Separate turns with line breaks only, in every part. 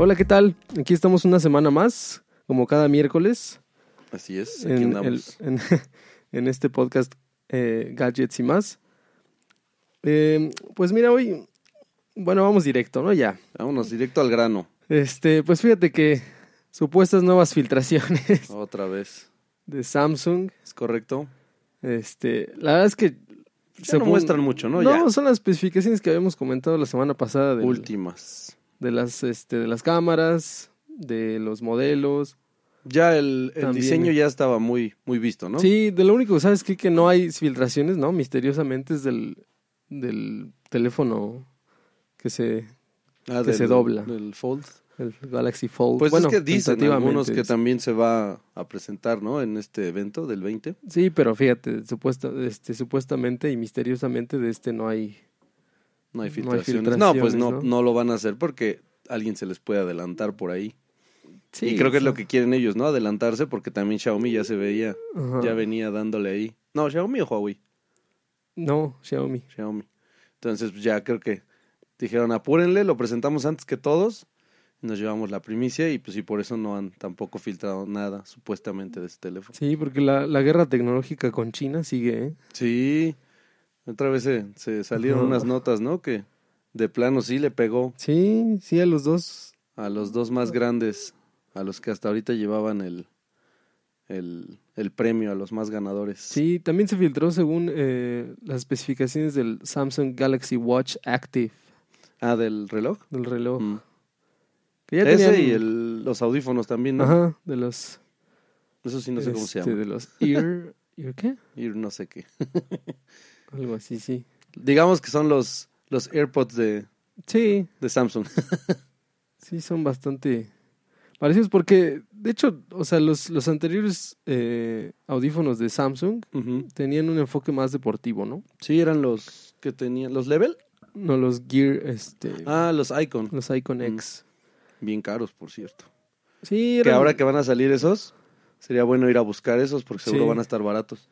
Hola, ¿qué tal? Aquí estamos una semana más, como cada miércoles,
Así es, aquí
en,
andamos.
el- en, en este podcast eh, Gadgets y más. Eh, pues mira, hoy, bueno, vamos directo, ¿no? Ya.
Vámonos directo al grano,
Este, pues fíjate que supuestas nuevas filtraciones
otra vez.
de Samsung.
¿Es correcto?
Este, la verdad es que
Ya no
pon-
muestran mucho, ¿no?
No,
Ya.
son las especificaciones que habíamos comentado la semana pasada del-
Últimas.
De las este de las cámaras, de los modelos.
Ya el, el diseño ya estaba muy, muy visto, ¿no?
Sí, de lo único que sabes que, que no hay filtraciones, ¿no? Misteriosamente es del, del teléfono que se
Ah,
que se dobla.
Del Fold.
el Galaxy Fold.
Pues
bueno,
es que dicen algunos que también se va a presentar, ¿no? En este evento del 20.
Sí, pero fíjate, supuesta, este, supuestamente y misteriosamente de este no hay.
No hay
No hay
filtraciones. No, pues no,
filtraciones,
no,
¿no?
lo van a hacer porque alguien se les puede adelantar por ahí.
Sí,
y creo que es lo que quieren ellos, ¿no? Adelantarse porque también Xiaomi ya se veía,
ajá.
ya venía dándole ahí. No, Xiaomi o Huawei.
No, Xiaomi.
Xiaomi. Entonces, pues, ya creo que dijeron, apúrenle, lo presentamos antes que todos, nos llevamos la primicia y pues y por eso no han tampoco filtrado nada, supuestamente, de este teléfono.
Sí, porque la, la guerra tecnológica con China sigue, ¿eh?
Sí, otra vez se, se salieron unas notas, ¿no? Que de plano sí le pegó
Sí, sí, a los dos.
a los dos más grandes, a los que hasta ahorita llevaban el, el, el premio, a los más ganadores.
Sí, también se filtró según eh, las especificaciones del Samsung Galaxy Watch Active,
Ah, del reloj.
del reloj.
Mm.
Que ya
Ese
tenían-
y el, los audífonos también, ¿no?
Ajá, de los...
Eso sí no sé cómo se
este,
llama.
De los Ear... ¿Ear qué?
Y no sé qué.
Algo así, sí.
Digamos que son los, los AirPods de,
Sí,
de Samsung.
sí, son bastante parecidos porque, de hecho, o sea, los, los anteriores eh, audífonos de Samsung tenían un enfoque más deportivo, ¿no?
Sí, eran los que tenían. ¿Los Level?
No los Gear, este...
Ah, los Icon.
Los Icon
Mm.
X.
Bien caros, por cierto.
Sí,
Que
eran-
ahora que van a salir esos, sería bueno ir a buscar esos porque seguro
Sí.
van a estar baratos.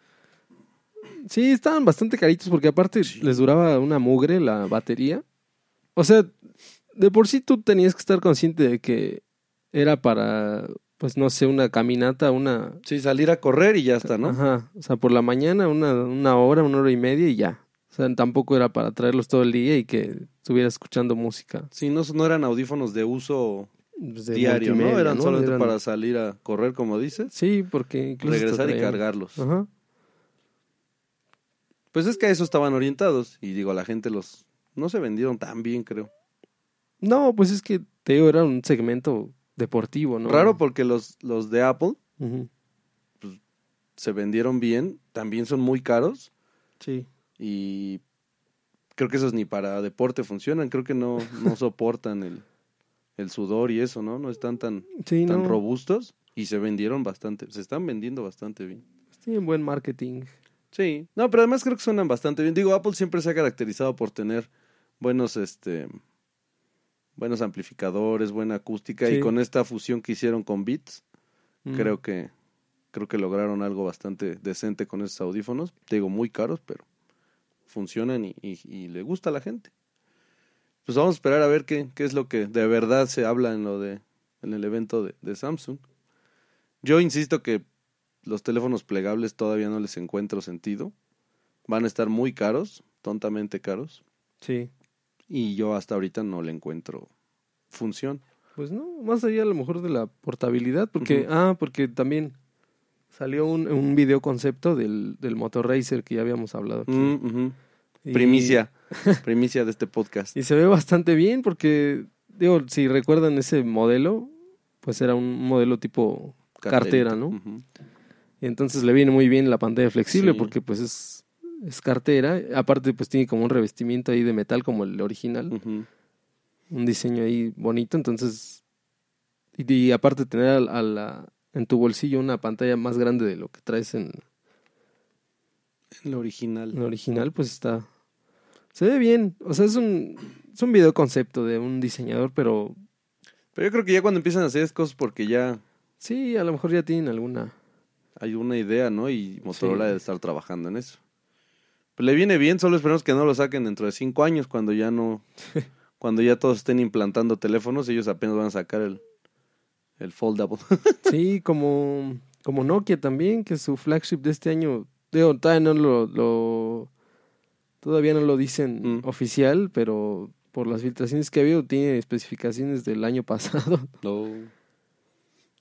Sí, estaban bastante caritos porque aparte les duraba una mugre la batería. O sea, de por sí tú tenías que estar consciente de que era para, pues no sé, una caminata, una...
Sí, salir a correr y ya está, ¿no?
Ajá, o sea, por la mañana una, una hora, una hora y media y ya. O sea, tampoco era para traerlos todo el día y que estuvieras escuchando música.
Sí, no, no eran audífonos de uso
pues, de
diario, ¿no? Eran solamente
Eran-
para salir a correr, como dices,
Sí, porque incluso...
regresar y cargarlos.
Ajá.
Pues es que a eso estaban orientados. Y digo, la gente los... No se vendieron tan bien, creo.
No, pues es que, te digo, era un segmento deportivo, ¿no?
Raro porque los, los de Apple
Ujú.
se vendieron bien, también son muy caros.
Sí.
y creo que esos ni para deporte funcionan, creo que no, no soportan el, el sudor y eso, ¿no? No están tan,
Sí,
tan
no.
robustos y se vendieron bastante, se están vendiendo bastante bien.
Tienen buen marketing.
Sí, no, pero además creo que suenan bastante bien. Digo, Apple siempre se ha caracterizado por tener buenos, este, buenos amplificadores, buena acústica
Sí.
y con esta fusión que hicieron con Beats,
Mm.
creo que, creo que lograron algo bastante decente con esos audífonos. Te digo, muy caros, pero funcionan y, y- y le gusta a la gente. Pues vamos a esperar a ver qué, qué es lo que de verdad se habla en lo de en el evento de, de Samsung. Yo insisto que los teléfonos plegables todavía no les encuentro sentido. Van a estar muy caros, tontamente caros,
Sí.
y yo hasta ahorita no le encuentro función.
Pues no, más allá a lo mejor de la portabilidad, porque, ah, porque también salió un, un video concepto del, del Motor Racer que ya habíamos hablado aquí.
Mm.
Y-
Primicia, primicia de este podcast.
Y se ve bastante bien porque, digo, si recuerdan ese modelo, pues era un modelo tipo cartera, ¿no? Entonces le viene muy bien la pantalla flexible
Sí.
porque pues es, es cartera. Aparte pues tiene como un revestimiento ahí de metal como el original. Un diseño ahí bonito, entonces y, y aparte tener a, a la en tu bolsillo una pantalla más grande de lo que traes en,
El original.
en original, pues está se ve bien, o sea, es un es un video concepto de un diseñador, pero
Pero yo creo que ya cuando empiezan a hacer esas cosas porque ya
sí, a lo mejor ya tienen alguna
hay una idea, ¿no? Y Motorola
Sí.
debe estar trabajando en eso. Pues le viene bien, solo esperemos que no lo saquen dentro de cinco años cuando ya no cuando ya todos estén implantando teléfonos, ellos apenas van a sacar el, el foldable.
Sí, como, como Nokia también, que su flagship de este año, digo, todavía no lo, lo- todavía no lo dicen
Mm.
oficial, pero por las filtraciones que ha habido tiene especificaciones del año pasado.
No.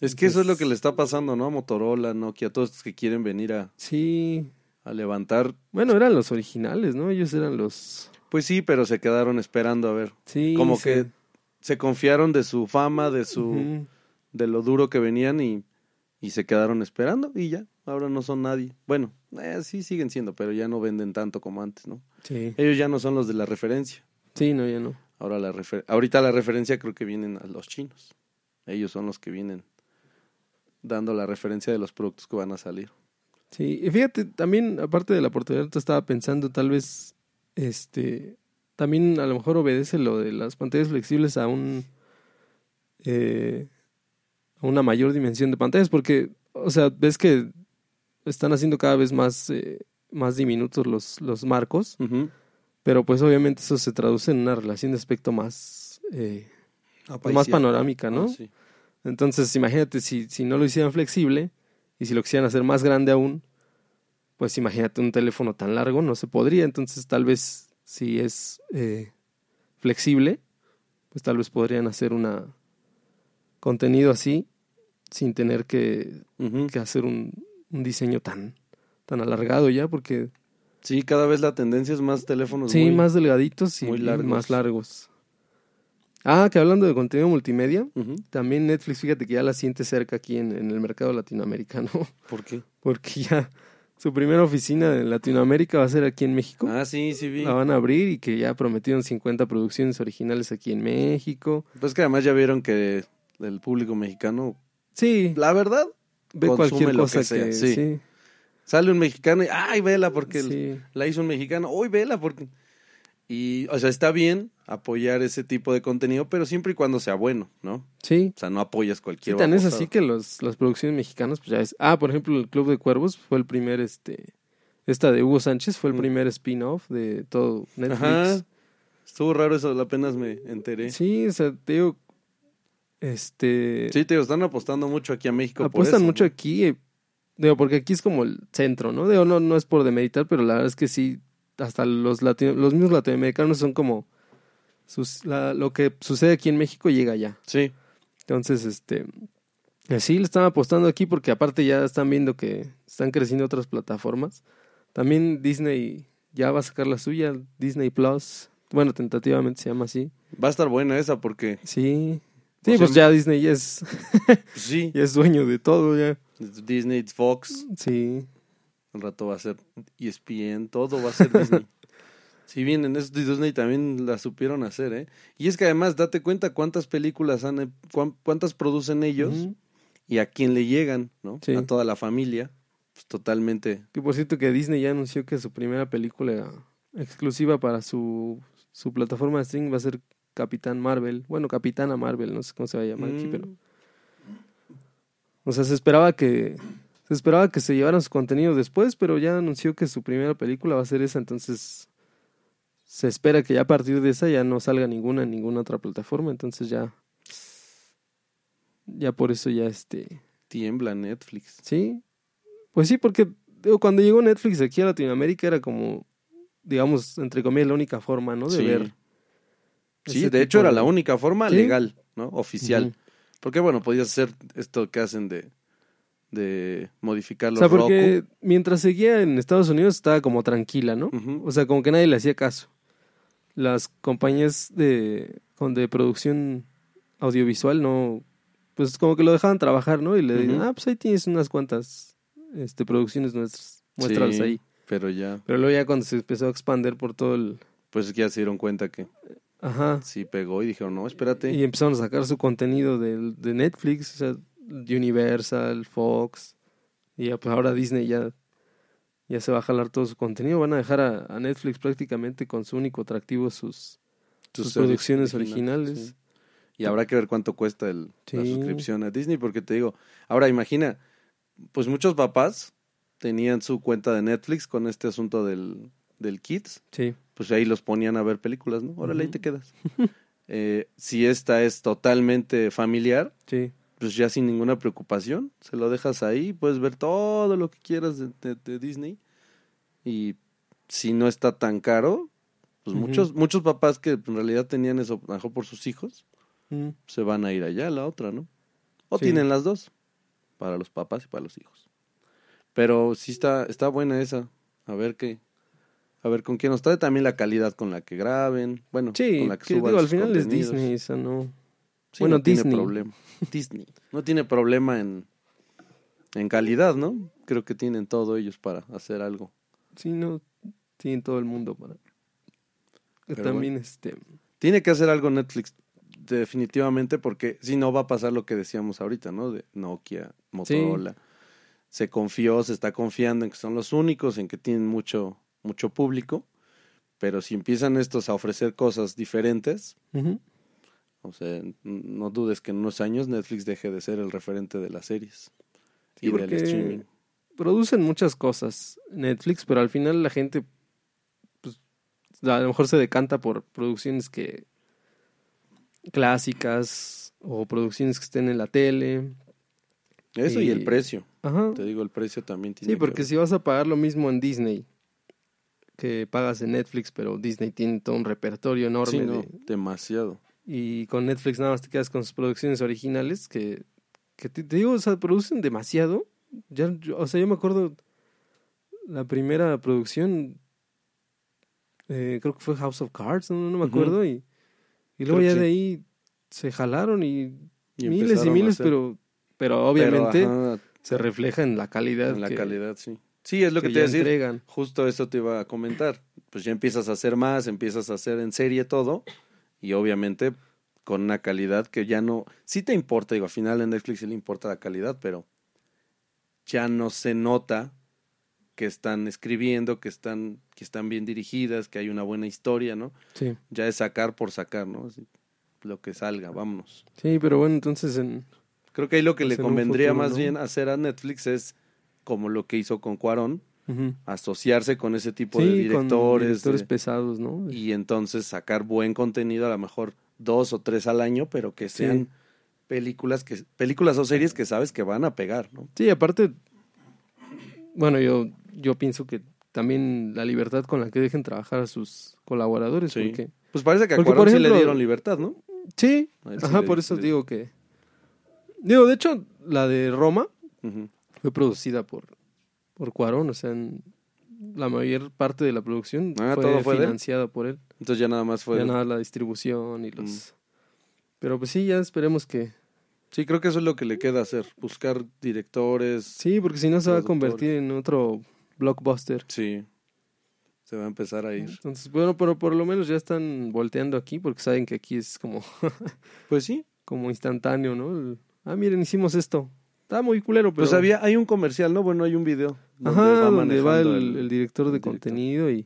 Es que eso es lo que le está pasando, ¿no? A Motorola, Nokia, todos estos que quieren venir a,
Sí,
a levantar.
bueno, eran los originales, ¿no? Ellos eran los...
Pues sí, pero se quedaron esperando a ver.
Sí,
Como que se confiaron de su fama, de su de lo duro que venían y, y se quedaron esperando y ya, ahora no son nadie. Bueno, eh, sí siguen siendo, pero ya no venden tanto como antes, ¿no?
Sí.
Ellos ya no son los de la referencia.
Sí, no, ya no.
Ahora la refer- ahorita la referencia creo que vienen a los chinos. Ellos son los que vienen dando la referencia de los productos que van a salir.
Sí, y fíjate, también, aparte de la portabilidad, te estaba pensando, tal vez, este, también a lo mejor obedece lo de las pantallas flexibles a un, eh, a una mayor dimensión de pantallas, porque, o sea, ves que están haciendo cada vez más, eh, más diminutos los, los marcos, pero pues obviamente eso se traduce en una relación de aspecto más, eh, más panorámica, ¿no?
Ah, sí.
Entonces, imagínate si, si no lo hicieran flexible y si lo quisieran hacer más grande aún, pues imagínate un teléfono tan largo, no se podría. Entonces, tal vez si es eh, flexible, pues tal vez podrían hacer una contenido así sin tener que, que hacer un, un diseño tan, tan alargado ya, porque
Sí, cada vez la tendencia es más teléfonos
sí,
muy-
más delgaditos y
muy
y
largos.
más largos. Ah, que hablando de contenido multimedia. También Netflix, fíjate que ya la siente cerca aquí en, en el mercado latinoamericano,
¿Por qué?
porque ya su primera oficina en Latinoamérica va a ser aquí en México.
Ah, sí, sí vi.
La van a abrir y que ya prometieron 50 producciones originales aquí en México.
Pues que además ya vieron que el público mexicano,
Sí,
la verdad,
ve cualquier
lo
cosa
que sea,
que,
sí.
sí,
Sale un mexicano y, ay, vela porque
sí.
la hizo un mexicano, hoy vela porque... Y, o sea, está bien apoyar ese tipo de contenido, pero siempre y cuando sea bueno, ¿no?
sí.
O sea, no apoyas
Sí,
cualquier
tan es así que los, las producciones mexicanas, pues ya es. Ah, por ejemplo, el Club de Cuervos fue el primer, este, esta de Hugo Sánchez fue el
Mm.
primer spin-off de todo Netflix.
Ajá. Estuvo raro eso, apenas me enteré. Sí,
Sí, o sea, te digo, este,
te digo, están apostando mucho aquí a México por
apuestan
eso,
mucho
¿no?
aquí, eh, digo, porque aquí es como el centro, ¿no? Digo, no, no es por demeritar, pero la verdad es que sí, hasta los latino- los mismos latinoamericanos son como sus, la- lo que sucede aquí en México llega allá.
Sí,
Entonces, este, sí le están apostando aquí porque aparte ya están viendo que están creciendo otras plataformas. También Disney ya va a sacar la suya, Disney Plus. Bueno, tentativamente se llama así.
va a estar buena esa porque,
Sí.
O
Sí,
sea,
pues ya Disney ya es,
sí,
ya es dueño de todo, ya.
Disney, Fox,
Sí.
Al rato va a ser ESPN, todo va a ser Disney. Si bien en esto Disney también la supieron hacer, ¿eh? Y es que además, date cuenta cuántas películas han, cuán- cuántas producen ellos y a quién le llegan, ¿no?
Sí.
A toda la familia. Pues totalmente.
Que por cierto que Disney ya anunció que su primera película exclusiva para su, su plataforma de streaming va a ser Capitán Marvel. Bueno, Capitana Marvel, no sé cómo se va a llamar aquí,
Mm.
pero... O sea, se esperaba que... Se esperaba que se llevaran su contenido después, pero ya anunció que su primera película va a ser esa, entonces se espera que ya a partir de esa ya no salga ninguna en ninguna otra plataforma, entonces ya ya por eso ya este
Tiembla Netflix.
Sí, pues sí, porque digo, cuando llegó Netflix aquí a Latinoamérica era como, digamos, entre comillas, la única forma, ¿no? De
Sí.
ver.
Sí, de hecho era la única forma
Sí.
legal, ¿no? Oficial. Porque bueno, podías hacer esto que hacen de, de modificar
O
los
sea, porque mientras seguía en Estados Unidos estaba como tranquila, ¿no? O sea, como que nadie le hacía caso. Las compañías de, de producción audiovisual no, pues como que lo dejaban trabajar, ¿no? Y le decían,
Ujú.
ah, pues ahí tienes unas cuantas este, producciones nuestras, muéstralas
Sí,
ahí.
Pero ya,
Pero luego ya cuando se empezó a expander por todo el...
pues ya se dieron cuenta que
Ajá.
sí pegó y dijeron, no, espérate.
Y empezaron a sacar su contenido del- de, Netflix, o sea, Universal, Fox. Y ya, pues ahora Disney ya, ya se va a jalar todo su contenido. Van a dejar a, a Netflix prácticamente con su único atractivo sus, sus producciones originales.
sí. Y habrá que ver cuánto cuesta el, la suscripción a Disney, porque te digo, ahora imagina, pues muchos papás tenían su cuenta de Netflix con este asunto del, del Kids,
Sí.
pues ahí los ponían a ver películas, ¿no? Órale, ahí
Ujú.
te quedas. Eh, si esta es totalmente familiar,
Sí.
Pues ya sin ninguna preocupación, se lo dejas ahí, puedes ver todo lo que quieras de, de- de Disney. Y si no está tan caro, pues muchos, muchos papás que en realidad tenían eso mejor por sus hijos,
Mm.
se van a ir allá a la otra, ¿no? O
Sí.
tienen las dos, para los papás y para los hijos. Pero sí está, está buena esa. A ver qué, a ver con quién nos trae también la calidad con la que graben, bueno,
Sí,
con la que,
que
suban
digo, al final es. Disney, esa no.
Sí,
Bueno,
no tiene
Disney.
problema. Disney. No tiene problema en, en calidad, ¿no? Creo que tienen todo ellos para hacer algo.
Sí, no. Tienen todo el mundo para.
Pero
También, este.
Tiene que hacer algo Netflix, definitivamente, porque si no va a pasar lo que decíamos ahorita, ¿no? De Nokia, Motorola. Se confió, se está confiando en que son los únicos, en que tienen mucho, mucho público. Pero si empiezan estos a ofrecer cosas diferentes. O sea, no dudes que en unos años Netflix deje de ser el referente de las series
Sí,
y del streaming.
producen muchas cosas Netflix, pero al final la gente, pues, a lo mejor se decanta por producciones que clásicas o producciones que estén en la tele.
Eso y el precio.
Ajá.
Te digo, el precio también tiene
Sí,
que
porque
ver.
si vas a pagar lo mismo en Disney que pagas en Netflix, pero Disney tiene todo un repertorio enorme
Sí, no,
de-
demasiado.
Y con Netflix nada más te quedas con sus producciones originales que, que te, te digo, o sea, producen demasiado. Ya, yo- o sea, yo me acuerdo la primera producción, eh, creo que fue House of Cards, no, no me acuerdo, y, y luego
Creo
ya de
sí.
ahí se jalaron y,
Y
miles y miles, pero, pero
pero,
obviamente
ajá,
se refleja en la calidad.
en la
que,
calidad, sí. Sí, es lo que,
que
te
ya
iba a decir.
entregan.
Justo eso te iba a comentar. Pues ya empiezas a hacer más, empiezas a hacer en serie todo y obviamente con una calidad que ya no... Sí te importa, digo, al final en Netflix sí le importa la calidad, pero ya no se nota que están escribiendo, que están, que están bien dirigidas, que hay una buena historia, ¿no?
Sí.
Ya es sacar por sacar, ¿no? Así, lo que salga, vámonos.
sí, pero bueno, entonces en...
Creo que ahí lo que
Pues
le convendría
futuro,
más
¿no?
bien hacer a Netflix es como lo que hizo con Cuarón, Asociarse con ese tipo de
Sí,
directores,
directores
de-
pesados, ¿no?
y entonces sacar buen contenido, a lo mejor dos o tres al año, pero que
Sí.
sean películas que películas o series que sabes que van a pegar, ¿no?
Sí, aparte, bueno, yo, yo pienso que también la libertad con la que dejen trabajar a sus colaboradores,
Sí.
porque...
Pues parece que a Cuarón
por
sí le
ejemplo-
dieron libertad, ¿no?
Sí, ajá,
le-
por eso
le-
digo que... Digo, de hecho, la de Roma fue producida por, por Cuarón, o sea, en la mayor parte de la producción
Ah,
fue, financiada por él.
Entonces ya nada más fue.
Ya nada, la distribución y los...
Mm.
Pero pues sí, ya esperemos que...
Sí, creo que eso es lo que le queda hacer, buscar directores.
Sí, porque si no se va a convertir en otro blockbuster.
Sí. Se va a empezar a ir.
Entonces, bueno, pero por lo menos ya están volteando aquí porque saben que aquí es como,
Pues sí.
como instantáneo, ¿no? El, ah, miren, hicimos esto. Está muy culero, pero...
Pues había, hay un comercial, ¿no? Bueno, hay un video.
Ajá, donde va el, director de
el director.
contenido y...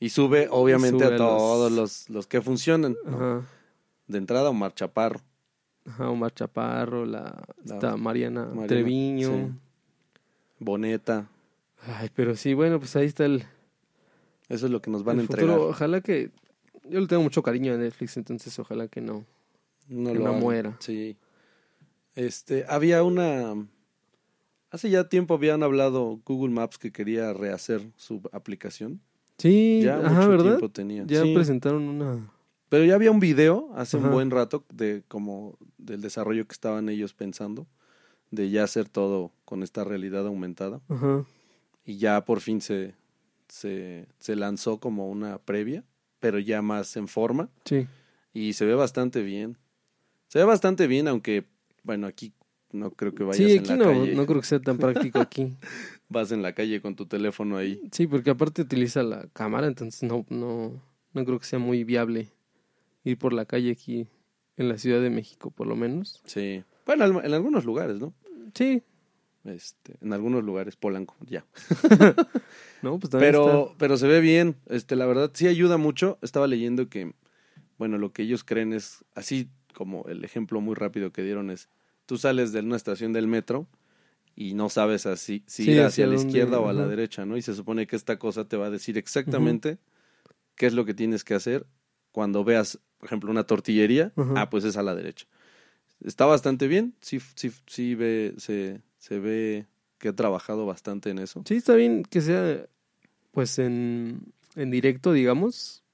Y sube, obviamente,
Sube
a
los-
todos los, los que funcionan. ¿no?
Ajá,
De entrada, Omar Chaparro.
ajá, Omar Chaparro, la,
La-
esta Mariana,
Mariana,
Treviño.
sí. Boneta.
Ay, pero sí, bueno, pues ahí está el,
Eso es lo que nos van a entregar.
futuro. Ojalá que... Yo le tengo mucho cariño a Netflix, entonces ojalá que no.
No
que
lo
no muera.
Sí. Este, había una... Hace ya tiempo habían hablado Google Maps que quería rehacer su aplicación.
Sí,
Ya
ajá,
mucho
¿verdad?
tiempo tenía.
Ya
Sí.
presentaron una...
Pero ya había un video hace un buen rato de como del desarrollo que estaban ellos pensando de ya hacer todo con esta realidad aumentada
Ajá.
y ya por fin se se, se lanzó como una previa, pero ya más en forma
Sí.
y se ve bastante bien. Se ve bastante bien, aunque bueno, aquí no creo que vayas
Sí,
en
aquí
la
no,
calle.
no creo que sea tan práctico aquí.
Vas en la calle con tu teléfono ahí.
Sí, porque aparte utiliza la cámara, entonces no, no, no creo que sea muy viable ir por la calle aquí en la Ciudad de México, por lo menos.
Sí. Bueno, en algunos lugares, ¿no?
Sí,
Este, en algunos lugares, Polanco, ya.
no, pues también
Pero, pero se ve bien, este, la verdad sí ayuda mucho. Estaba leyendo que, bueno, lo que ellos creen es, así como el ejemplo muy rápido que dieron es, tú sales de una estación del metro y no sabes así, si
Sí,
ir
hacia
hacia la izquierda o a la derecha, ¿no? Y se supone que esta cosa te va a decir exactamente qué es lo que tienes que hacer cuando veas por ejemplo, una tortillería, ah, pues es a la derecha. Está bastante bien, sí, sí, sí ve, se, se ve que ha trabajado bastante en eso.
Sí, está bien que sea, pues, en, en directo, digamos.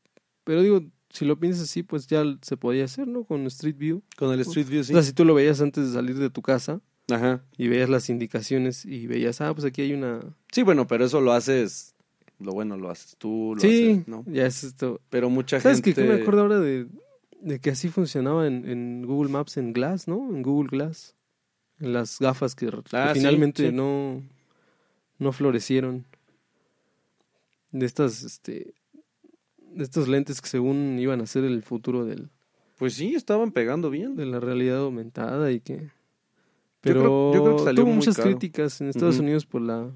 Pero digo, si lo piensas así, pues ya se podía hacer, ¿no? Con Street View.
Con el Street View, sí.
O sea, si tú lo veías antes de salir de tu casa
Ajá.
y veías las indicaciones y veías, ah, pues aquí hay una...
Sí, bueno, pero eso lo haces, lo bueno lo haces tú, lo
sí,
haces, ¿no?
ya es esto.
Pero mucha
¿Sabes
gente...
qué? Que me acuerdo ahora de, de que así funcionaba en, en Google Maps en Glass, ¿no? En Google Glass. En las gafas que,
Ah,
finalmente
sí.
no no florecieron. De estas, este, estos lentes que según iban a ser el futuro del,
Pues sí, estaban pegando bien.
de la realidad aumentada y que...
Yo
Pero
creo- yo creo que salió
tuvo muchas
caro.
críticas en Estados. Unidos por la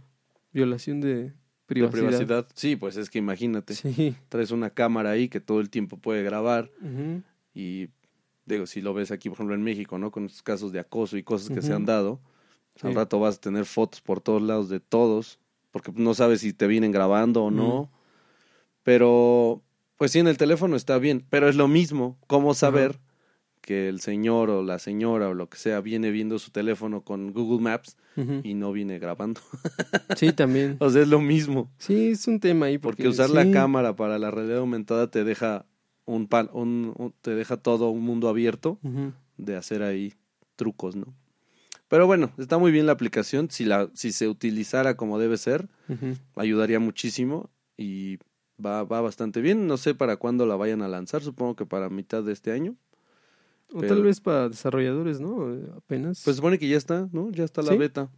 violación de
De
privacidad.
privacidad. Sí, pues es que imagínate,
Sí.
traes una cámara ahí que todo el tiempo puede grabar y digo, si lo ves aquí, por ejemplo, en México, ¿no? Con estos casos de acoso y cosas que se han dado, pues, al rato vas a tener fotos por todos lados de todos, porque no sabes si te vienen grabando o no. Pero, pues sí, en el teléfono está bien, pero es lo mismo, ¿cómo saber que el señor o la señora o lo que sea viene viendo su teléfono con Google Maps y no viene grabando?
Sí, también.
o sea, es lo mismo.
Sí, es un tema ahí.
Porque,
Porque,
usar la cámara para la realidad aumentada te deja un, pal- un, un- te deja todo un mundo abierto de hacer ahí trucos, ¿no? Pero bueno, está muy bien la aplicación. Si la, si se utilizara como debe ser, ayudaría muchísimo y va, va bastante bien. No sé para cuándo la vayan a lanzar, supongo que para mitad de este año.
O
Pero-
tal vez para desarrolladores, ¿no? Apenas.
Pues supone que ya está, ¿no? Ya está la
¿Sí?
beta.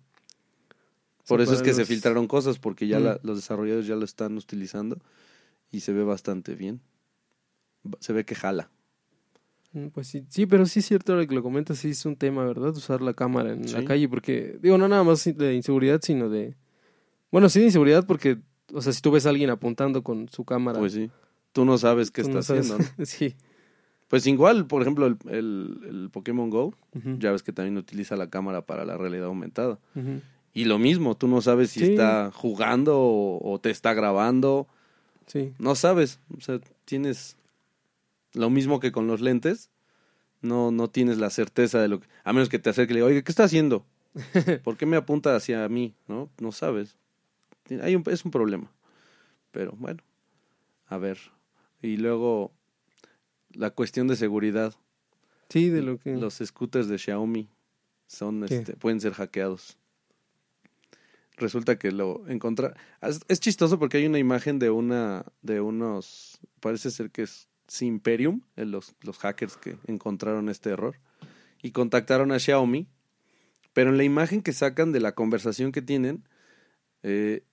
Sí,
Por eso es que se filtraron cosas, porque ya
Mm.
la- los desarrolladores ya lo están utilizando y se ve bastante bien. Se ve que jala.
Mm, Pues sí, sí, pero sí es cierto ahora que lo comentas, sí es un tema, ¿verdad? Usar la cámara en la calle, porque, digo, no nada más de inseguridad, sino de... Bueno, sí de inseguridad porque, o sea, si tú ves a alguien apuntando con su cámara...
Pues sí. Tú no sabes qué está
no
haciendo.
sí.
Pues igual, por ejemplo, el, el, el Pokémon Go, ya ves que también utiliza la cámara para la realidad aumentada. Y lo mismo, tú no sabes si
Sí.
está jugando o, o te está grabando.
Sí,
No sabes. O sea, tienes lo mismo que con los lentes. No, no tienes la certeza de lo que. A menos que te acerque y le diga, oye, ¿qué está haciendo? ¿Por qué me apunta hacia mí? No, no sabes. Hay un, es un problema. Pero bueno, a ver. Y luego, la cuestión de seguridad.
sí, de lo que...
Los scooters de Xiaomi son, este, pueden ser hackeados. Resulta que lo encontra es, es chistoso porque hay una imagen de una de unos parece ser que es Imperium, los, los hackers que encontraron este error y contactaron a Xiaomi, pero en la imagen que sacan de la conversación que tienen eh,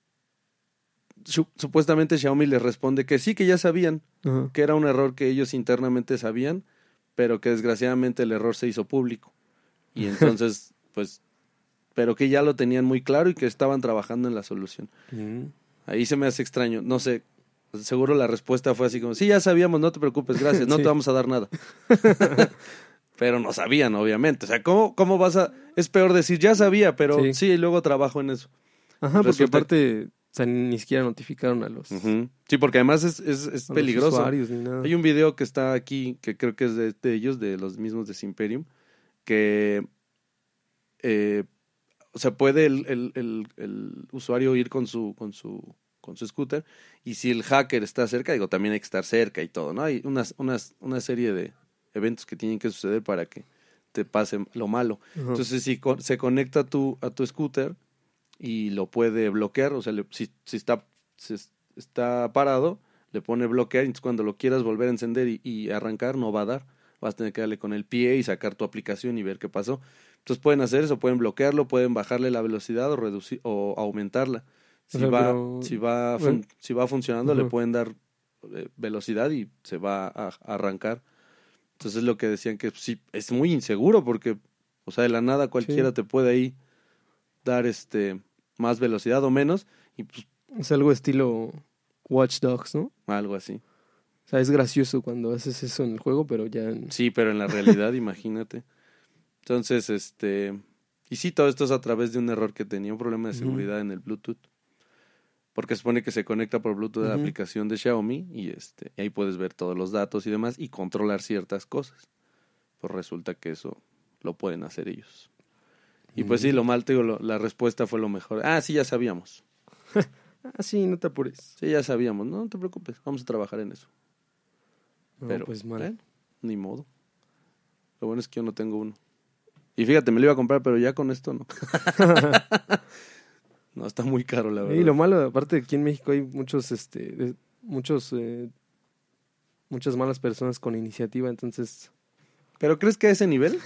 supuestamente Xiaomi les responde que sí que ya sabían, que era un error que ellos internamente sabían, pero que desgraciadamente el error se hizo público. Y entonces, pues, pero que ya lo tenían muy claro y que estaban trabajando en la solución.
Mm.
Ahí se me hace extraño, no sé, seguro la respuesta fue así como, sí, ya sabíamos, no te preocupes, gracias, no
Sí.
te vamos a dar nada. pero no sabían, obviamente. O sea, ¿cómo, ¿cómo vas a...? Es peor decir, ya sabía, pero
Sí.
sí, y luego trabajo en eso.
Ajá, porque aparte, o sea, ni siquiera notificaron a los.
Sí, porque además es, es, es
a los
peligroso.
usuarios ni nada.
Hay un video que está aquí, que creo que es de, de ellos, de los mismos de Simperium, que, eh, o sea, puede el, el, el, el usuario ir con su, con su, con su scooter, y si el hacker está cerca, digo, también hay que estar cerca y todo, ¿no? Hay unas, unas, una serie de eventos que tienen que suceder para que te pase lo malo. Entonces, si se conecta a tu, a tu scooter y lo puede bloquear, o sea, le- si, si está, si es- está parado, le pone bloquear, y entonces cuando lo quieras volver a encender y, y arrancar, no va a dar. Vas a tener que darle con el pie y sacar tu aplicación y ver qué pasó. Entonces pueden hacer eso, pueden bloquearlo, pueden bajarle la velocidad o reducir o aumentarla. Si
O sea,
va,
pero-
si va, fun- si va funcionando, le pueden dar eh, velocidad y se va a, a arrancar. Entonces lo que decían que sí, es muy inseguro porque, o sea, de la nada cualquiera
Sí.
te puede ahí dar este más velocidad o menos y pues
Es algo estilo Watch Dogs, ¿no?
algo así.
O sea, es gracioso cuando haces eso en el juego, pero ya... en-
Sí, pero en la realidad, imagínate. Entonces, este, y sí, todo esto es a través de un error que tenía un problema de seguridad en el Bluetooth. Porque supone que se conecta por Bluetooth a la aplicación de Xiaomi y este y ahí puedes ver todos los datos y demás y controlar ciertas cosas. Pues resulta que eso lo pueden hacer ellos. Y pues sí, lo mal, te digo, lo- la respuesta fue lo mejor. Ah, sí, ya sabíamos.
Ah, sí, no te apures.
Sí, ya sabíamos. No, no te preocupes, vamos a trabajar en eso.
No,
Pero,
pues mal.
ni modo. Lo bueno es que yo no tengo uno. Y fíjate, me lo iba a comprar, pero ya con esto no. no, está muy caro, la verdad.
Y lo malo, aparte aquí en México hay muchos, este, muchos, eh, muchas malas personas con iniciativa, entonces,
¿Pero crees que a ese nivel?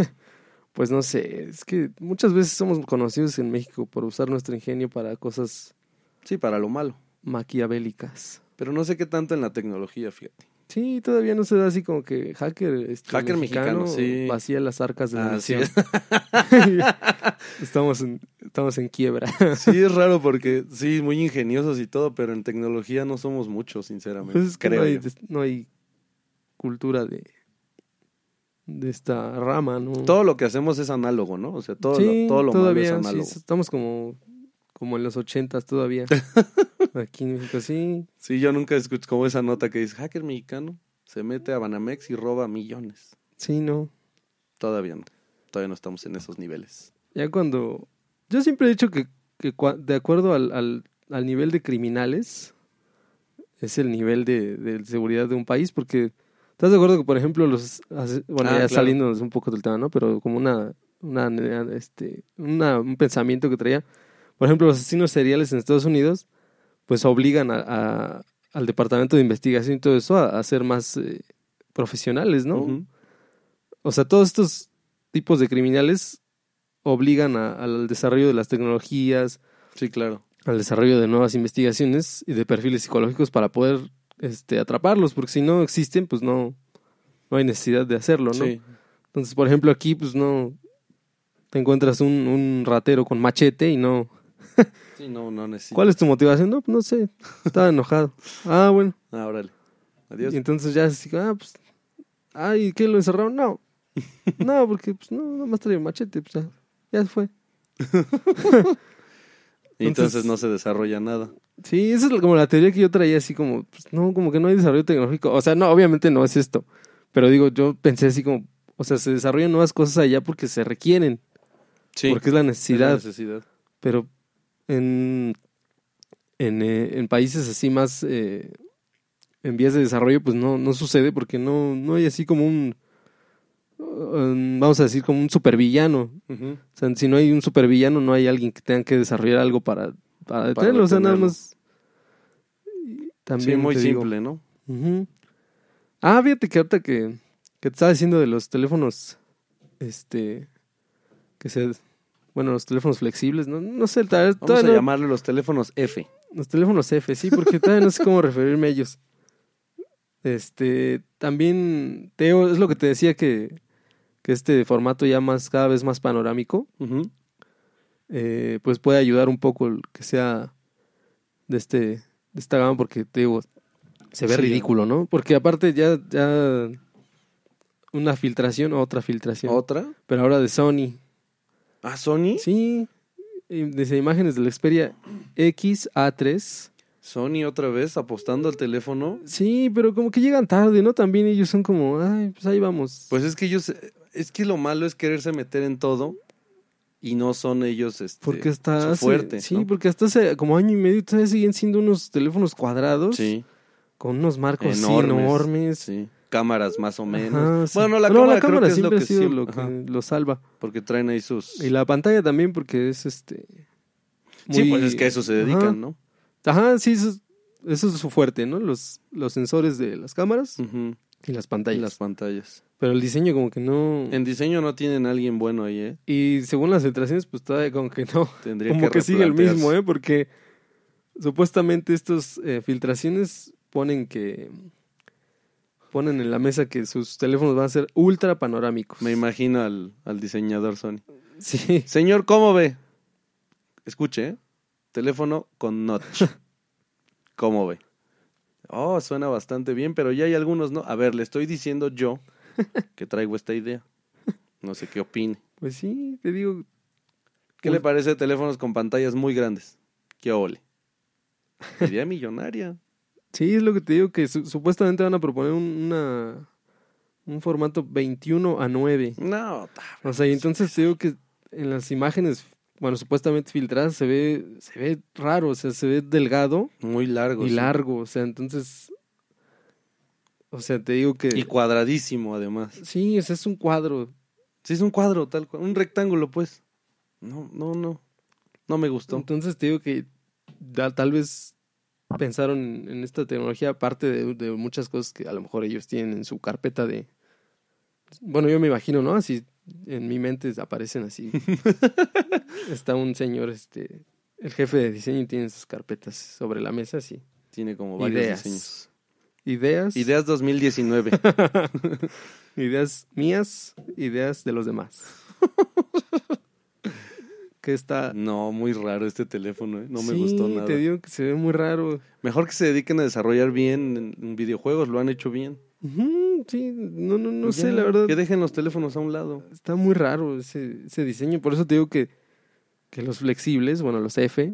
Pues no sé, es que muchas veces somos conocidos en México por usar nuestro ingenio para cosas
sí, para lo malo.
maquiavélicas.
Pero no sé qué tanto en la tecnología, fíjate.
Sí, todavía no se da así como que hacker, este,
Hacker mexicano, sí.
vacía las arcas de la
Ah, sí.
nación. estamos, en, estamos en quiebra.
Sí, es raro porque sí, muy ingeniosos y todo, pero en tecnología no somos muchos, sinceramente.
Pues es que
creo
no hay, no hay cultura de, de esta rama, ¿no?
Todo lo que hacemos es análogo, ¿no? O sea, todo
sí,
lo, todo lo malo es
sí,
análogo.
estamos como, como en los ochentas todavía. Aquí en México, sí.
Sí, yo nunca escuché como esa nota que dice, hacker mexicano se mete a Banamex y roba millones.
Sí, no.
Todavía no. Todavía no estamos en esos niveles.
Ya cuando... Yo siempre he dicho que, que de acuerdo al, al, al nivel de criminales, es el nivel de, de seguridad de un país, porque... ¿Estás de acuerdo que, por ejemplo, los... Bueno,
Ah,
ya
claro.
saliéndonos un poco del tema, ¿no? Pero como una... una este, una- un pensamiento que traía. Por ejemplo, los asesinos seriales en Estados Unidos, pues obligan a, a- al departamento de investigación y todo eso a, a ser más eh, profesionales, ¿no? O sea, todos estos tipos de criminales obligan al desarrollo de las tecnologías,
Sí, claro.
al desarrollo de nuevas investigaciones y de perfiles psicológicos para poder este, atraparlos, porque si no existen, pues no, no hay necesidad de hacerlo, ¿no?
Sí.
Entonces, por ejemplo, aquí, pues no te encuentras un, un ratero con machete y no.
Sí, no, no necesito.
¿Cuál es tu motivación? No, pues no sé, estaba enojado. Ah, bueno.
Ah, órale. Adiós.
Y entonces ya así, ah, pues, ay, ¿qué lo encerraron? No, no, porque pues no, nada más traía machete, pues ya, ya se fue.
Y entonces
entonces-
no se desarrolla nada.
Sí, esa es como la teoría que yo traía, así como, pues no, como que no hay desarrollo tecnológico. O sea, no, obviamente no es esto. Pero digo, yo pensé así como, o sea, se desarrollan nuevas cosas allá porque se requieren,
Sí.
porque es la
es la
necesidad.
necesidad.
Pero en, en, eh, en países así más eh, en vías de desarrollo, pues no, no sucede porque no, no hay así como un, um, vamos a decir, como un supervillano. O sea, si no hay un supervillano, no hay alguien que tenga que desarrollar algo para, para detenerlo. o sea, nada más. También
sí, muy
digo,
simple, ¿no?
Ah, fíjate que ahorita que, que te estaba diciendo de los teléfonos, este, que se, bueno, los teléfonos flexibles, no, no sé, tal vez
Vamos a
no-
llamarle los teléfonos F.
los teléfonos F, sí, porque todavía no sé cómo referirme a ellos. Este, también, Teo, es lo que te decía que, que este formato ya más, cada vez más panorámico, eh, pues puede ayudar un poco el que sea de este, de esta gama, porque te digo, se ve
Sí.
ridículo, ¿no? Porque aparte ya, ya una filtración, otra filtración,
¿Otra?
pero ahora de Sony.
¿Ah, Sony?
Sí, desde imágenes del Xperia XA3.
Sony otra vez apostando al teléfono.
Sí, pero como que llegan tarde, ¿no? También ellos son como, ay, pues ahí vamos.
Pues es que ellos, es que lo malo es quererse meter en todo y no son ellos este,
porque hasta
fuerte.
sí,
¿no?
porque hasta hace como año y medio todavía siguen siendo unos teléfonos cuadrados
Sí,
con unos marcos
Enormes.
enormes.
sí. Cámaras más o menos.
Ajá, sí.
Bueno, la
No,
cámara, creo que es lo que
ha sido
sí-
lo que
ajá,
lo salva.
porque traen ahí sus
Y la pantalla también porque es este
Sí,
muy-
pues es que a eso se dedican,
Ajá.
¿no?
Ajá, sí, eso, es- eso es su fuerte, ¿no? Los, los sensores de las cámaras
Ujú.
Y las
Y
pantallas.
las pantallas.
Pero el diseño como que no...
En diseño no tienen a alguien bueno ahí, ¿eh?
Y según las filtraciones, pues todavía como que no.
Tendría
como que, sigue el mismo, ¿eh? Porque supuestamente estas eh, filtraciones ponen que... Ponen en la mesa que sus teléfonos van a ser ultra panorámicos.
Me imagino al, al diseñador Sony.
Sí.
Señor, ¿cómo ve? Escuche, ¿eh? Teléfono con notch. ¿Cómo ve? Oh, suena bastante bien, pero ya hay algunos, ¿no? A ver, le estoy diciendo yo que traigo esta idea. No sé qué opine.
Pues sí, te digo...
¿Qué le parece teléfonos con pantallas muy grandes? ¿Qué ole? Idea millonaria.
Sí, es lo que te digo, que su- supuestamente van a proponer un, una, un formato 21 a 9.
No, ta-
O sea, y entonces te digo que en las imágenes, bueno, supuestamente filtradas, se ve, se ve raro, o sea, se ve delgado
muy largo.
y
sí.
largo, o sea, entonces, o sea, te digo que...
Y cuadradísimo, además.
Sí, o sea, es un cuadro.
Sí, es un cuadro, tal cual. Un rectángulo, pues. No, no, no. No me gustó.
Entonces te digo que da- tal vez pensaron en, en esta tecnología, aparte de, de muchas cosas que a lo mejor ellos tienen en su carpeta de... Bueno, yo me imagino, ¿no? Así en mi mente aparecen así. Está un señor, este, el jefe de diseño tiene sus carpetas sobre la mesa, así.
Tiene como varios
Ideas.
diseños.
Ideas.
Ideas 2019.
Ideas mías, ideas de los demás. que está...
no, muy raro este teléfono, ¿eh? No me
Sí,
gustó nada.
te digo que se ve muy raro.
Mejor que se dediquen a desarrollar bien en, videojuegos, lo han hecho bien.
Ujú, sí, no, no, no
Ya,
sé, la verdad.
Que dejen los teléfonos a un lado.
Está muy raro ese, ese diseño. Por eso te digo que, que los flexibles, bueno, los F,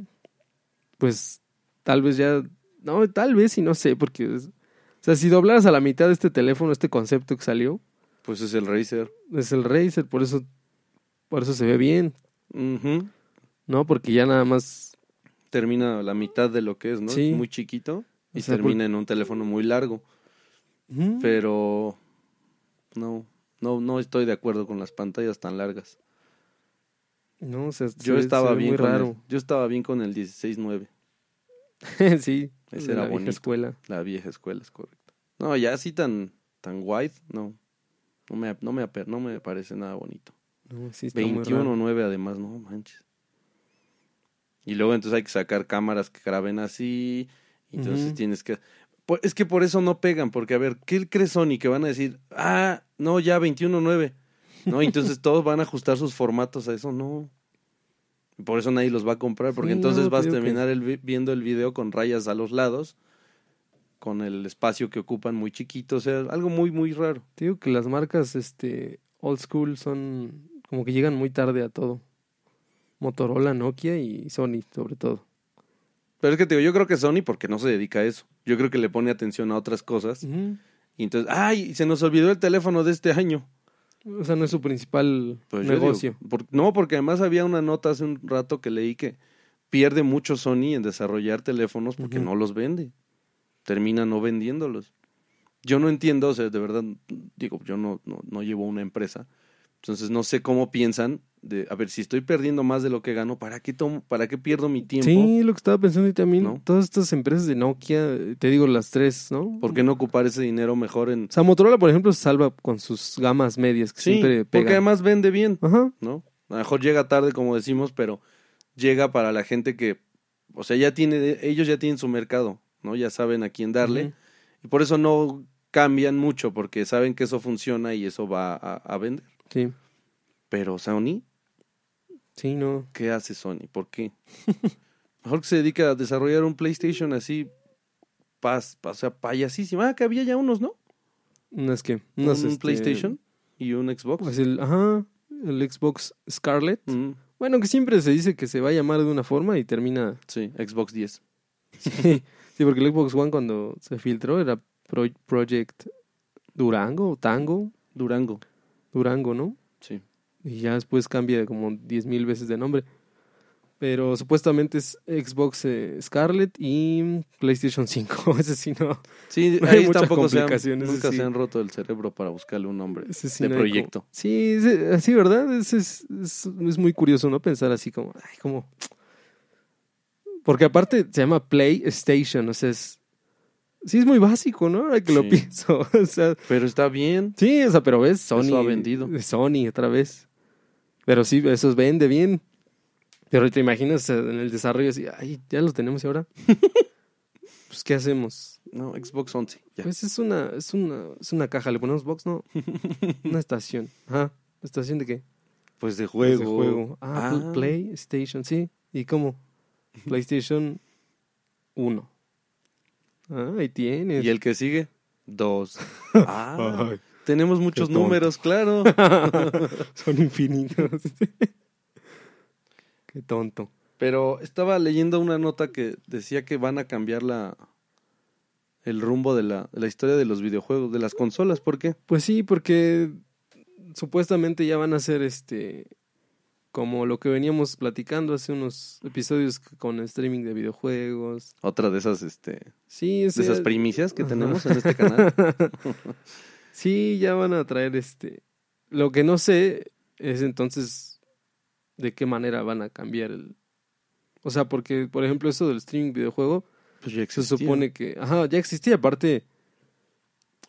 pues tal vez ya. No, tal vez y no sé, porque. es- o sea, si doblaras a la mitad de este teléfono, este concepto que salió,
Pues es el Razer.
es el Razer, por eso. Por eso se ve bien. ¿no? Porque ya nada más.
Termina la mitad de lo que es, ¿no?
Sí.
Es muy chiquito y
O sea,
termina en un teléfono muy largo.
Ujú.
Pero no, no, no estoy de acuerdo con las pantallas tan largas.
No, o sea, se
Yo estaba
se
bien con
raro.
el, yo estaba bien con el 16.9,
sí,
Ese era
la vieja escuela.
la vieja escuela, es correcto. No, ya así tan tan wide, no. No me no me no me parece nada bonito.
No, sí está muy raro.
21.9 además, no manches. Y luego entonces hay que sacar cámaras que graben así, entonces tienes que es que por eso no pegan, porque a ver, ¿qué cree Sony que van a decir? Ah, no, ya 21.9. No, entonces todos van a ajustar sus formatos a eso, no. Por eso nadie los va a comprar, porque
Sí,
entonces
no,
vas a
que-
terminar el vi- viendo el video con rayas a los lados, con el espacio que ocupan muy chiquito, o sea, algo muy, muy raro.
Te digo que las marcas este old school son como que llegan muy tarde a todo. Motorola, Nokia y Sony, sobre todo.
Pero es que te digo, yo creo que Sony, porque no se dedica a eso, yo creo que le pone atención a otras cosas, y entonces, ¡ay! Se nos olvidó el teléfono de este año.
O sea, no es su principal
Pues
negocio.
digo, por- no, porque además había una nota hace un rato que leí que pierde mucho Sony en desarrollar teléfonos porque no los vende. Termina no vendiéndolos. Yo no entiendo, o sea, de verdad, digo, yo no, no, no llevo una empresa. Entonces no sé cómo piensan de, a ver, si estoy perdiendo más de lo que gano, ¿para qué, tomo, para qué pierdo mi tiempo?
Sí, lo que estaba pensando y también
¿No?
todas estas empresas de Nokia, te digo las tres, ¿no?
¿Por qué no ocupar ese dinero mejor en...
O sea, Motorola, por ejemplo, se salva con sus gamas medias que
Sí,
siempre
porque
pegan.
además vende bien.
Ajá.
¿no? A lo mejor llega tarde, como decimos, pero llega para la gente que, o sea, ya tiene, ellos ya tienen su mercado, ¿no? Ya saben a quién darle. Y por eso no cambian mucho, porque saben que eso funciona y eso va a, a vender.
Sí.
Pero Sony,
Sí, no.
¿qué hace Sony? ¿Por qué? Mejor que se dedica a desarrollar un PlayStation así, pas, o sea, payasísima. Ah, que había ya unos, ¿no?
Unas que.
Un
este,
PlayStation y un Xbox.
Pues el, ajá, el Xbox Scarlet.
Mm,
Bueno, que siempre se dice que se va a llamar de una forma y termina.
sí, Xbox 10.
Sí, sí, porque el Xbox One cuando se filtró era Pro- Project Durango o Tango.
Durango,
Durango, ¿no?
Sí.
Y ya después cambia como 10 mil veces de nombre. Pero supuestamente es Xbox eh, Scarlet y PlayStation 5. Ese sí no.
Sí,
Hay
ahí
mucha
tampoco se han, nunca
sí.
se han roto el cerebro para buscarle un nombre
Ese sí
de
no
proyecto.
como- Sí, ese- así, ¿verdad? Ese es, es, es muy curioso, ¿no? Pensar así como, ay, como... Porque aparte se llama PlayStation, o sea, es... Sí, es muy básico, ¿no? Ahora que lo
Sí.
pienso. O sea,
Pero está bien.
sí, o sea, pero ves, Sony...
Eso ha vendido.
Sony otra vez. Pero sí, eso vende bien. Pero te imaginas eh, en el desarrollo así, ay, ya lo tenemos y ahora. pues, ¿qué hacemos?
No, Xbox 11. Ya.
Pues es una, es una, es una caja, le ponemos box, no. una estación. Ajá. ¿Estación de qué?
Pues de
Pues
juego.
de juego. Ah,
Ah.
PlayStation, sí. ¿Y cómo? PlayStation 1. Ah, ahí tienes.
Y el que sigue, dos. Ah, tenemos muchos números, claro.
son infinitos. Qué tonto.
Pero estaba leyendo una nota que decía que van a cambiar la el rumbo de la, de la historia de los videojuegos, de las consolas. ¿Por qué?
Pues sí, porque supuestamente ya van a ser este como lo que veníamos platicando hace unos episodios con el streaming de videojuegos.
Otra de esas, este,
Sí,
de esas primicias que
Ajá.
tenemos en este canal.
sí, ya van a traer este. Lo que no sé es entonces de qué manera van a cambiar el. O sea, porque, por ejemplo, eso del streaming videojuego
Pues ya
se
existía.
supone que. Ajá, ya existía, aparte.